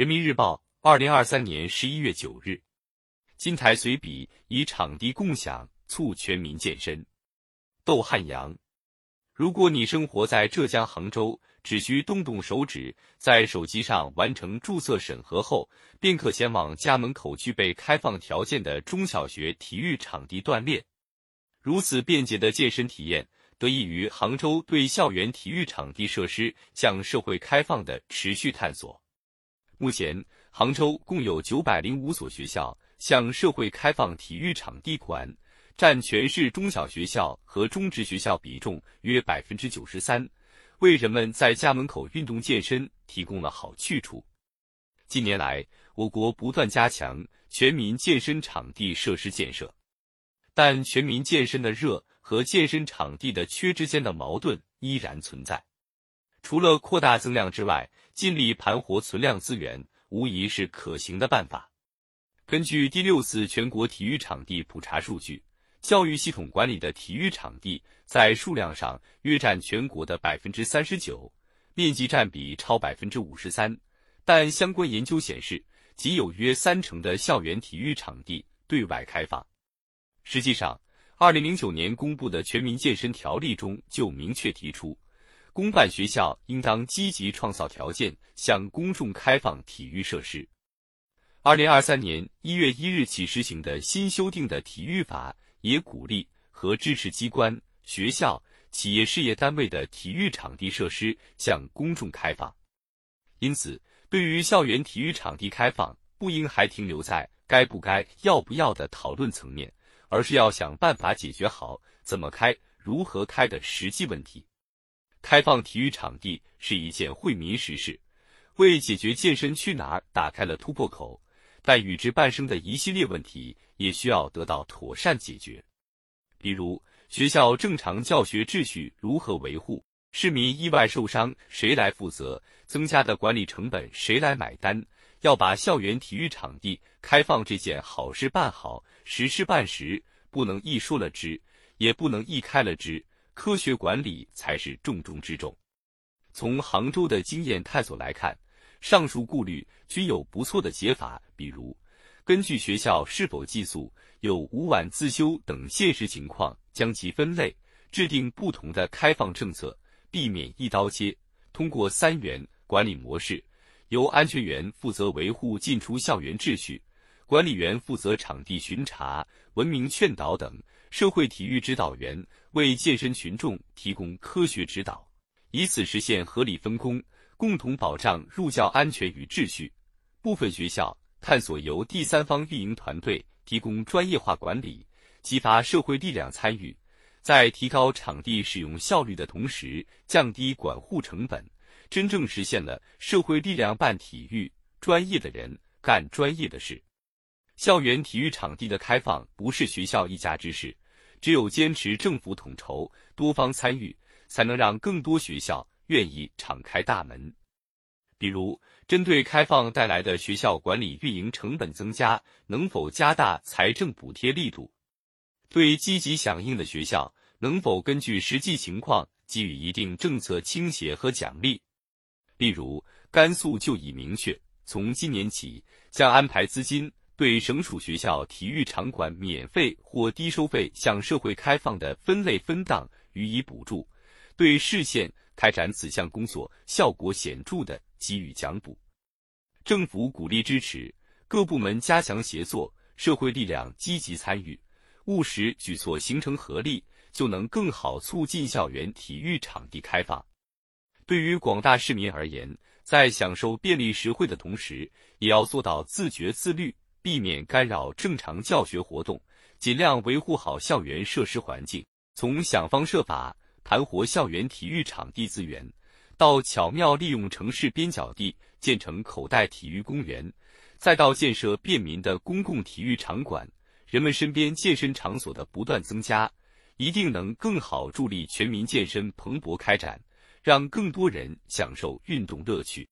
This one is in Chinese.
人民日报，二零二三年十一月九日。金台随笔以场地共享促全民健身。窦汉阳，如果你生活在浙江杭州，只需动动手指，在手机上完成注册审核后，便可前往家门口具备开放条件的中小学体育场地锻炼。如此便捷的健身体验，得益于杭州对校园体育场地设施向社会开放的持续探索。目前，杭州共有九百零五所学校。向社会开放体育场地馆，占全市中小学校和中职学校比重约百分之九十三，为人们在家门口运动健身提供了好去处。近年来，我国不断加强全民健身场地设施建设，但全民健身的热和健身场地的缺之间的矛盾依然存在。除了扩大增量之外，尽力盘活存量资源，无疑是可行的办法。根据第六次全国体育场地普查数据，教育系统管理的体育场地在数量上约占全国的百分之三十九，面积占比超百分之五十三。但相关研究显示，仅有约三成的校园体育场地对外开放。实际上，二零零九年公布的《全民健身条例》中就明确提出，公办学校应当积极创造条件，向公众开放体育设施。二零二三年一月一日起实行的新修订的体育法，也鼓励和支持机关、学校、企业事业单位的体育场地设施向公众开放。因此，对于校园体育场地开放，不应还停留在该不该、要不要的讨论层面，而是要想办法解决好怎么开、如何开的实际问题。开放体育场地是一件惠民实事，为解决健身去哪儿打开了突破口。但与之伴生的一系列问题也需要得到妥善解决，比如学校正常教学秩序如何维护，市民意外受伤谁来负责，增加的管理成本谁来买单？要把校园体育场地开放这件好事办好，实事办实，不能一说了之，也不能一开了之，科学管理才是重中之重。从杭州的经验探索来看。上述顾虑均有不错的解法，比如根据学校是否寄宿、有无晚自修等现实情况，将其分类，制定不同的开放政策，避免一刀切。通过三元管理模式，由安全员负责维护进出校园秩序，管理员负责场地巡查、文明劝导等，社会体育指导员为健身群众提供科学指导，以此实现合理分工。共同保障入教安全与秩序。部分学校探索由第三方运营团队提供专业化管理，激发社会力量参与，在提高场地使用效率的同时，降低管护成本，真正实现了社会力量办体育，专业的人干专业的事。校园体育场地的开放不是学校一家之事，只有坚持政府统筹、多方参与，才能让更多学校。愿意敞开大门，比如针对开放带来的学校管理运营成本增加，能否加大财政补贴力度？对积极响应的学校，能否根据实际情况给予一定政策倾斜和奖励？例如，甘肃就已明确，从今年起将安排资金对省属学校体育场馆免费或低收费向社会开放的分类分档予以补助，对市县。开展此项工作效果显著的，给予奖补。政府鼓励支持各部门加强协作，社会力量积极参与，务实举措形成合力，就能更好促进校园体育场地开放。对于广大市民而言，在享受便利实惠的同时，也要做到自觉自律，避免干扰正常教学活动，尽量维护好校园设施环境。从想方设法。盘活校园体育场地资源，到巧妙利用城市边角地建成口袋体育公园，再到建设便民的公共体育场馆，人们身边健身场所的不断增加，一定能更好助力全民健身蓬勃开展，让更多人享受运动乐趣。